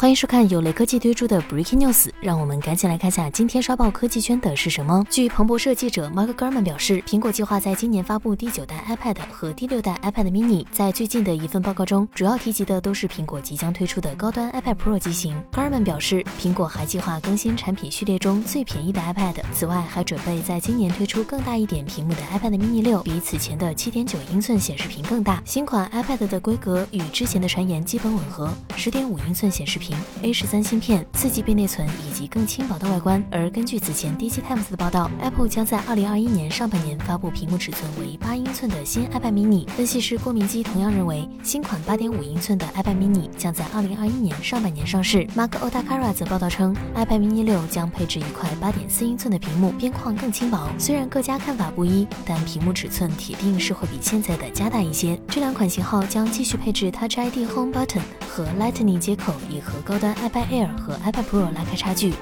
欢迎收看由雷科技推出的 Breaking News，让我们赶紧来看下今天刷爆科技圈的是什么。据彭博社记者 Mark Gurman 表示，苹果计划在今年发布第九代 iPad 和第六代 iPad mini。在最近的一份报告中，主要提及的都是苹果即将推出的高端 iPad Pro 机型。Gurman 表示，苹果还计划更新产品序列中最便宜的 iPad，此外还准备在今年推出更大一点屏幕的 iPad mini 六，比此前的7.9英寸显示屏更大。新款 iPad 的规格与之前的传言基本吻合，10.5英寸显示屏。A 十三芯片、四 GB 内存以及更轻薄的外观。而根据此前 DC Times 的报道，Apple 将在二零二一年上半年发布屏幕尺寸为八英寸的新 iPad mini。分析师郭明基同样认为，新款八点五英寸的 iPad mini 将在二零二一年上半年上市。Mark Otakara 则报道称，iPad mini 六将配置一块八点四英寸的屏幕，边框更轻薄。虽然各家看法不一，但屏幕尺寸铁定是会比现在的加大一些。这两款型号将继续配置 Touch ID Home Button 和 Lightning 接口，也和高端。iPad Air 和 iPad Pro 拉开差距。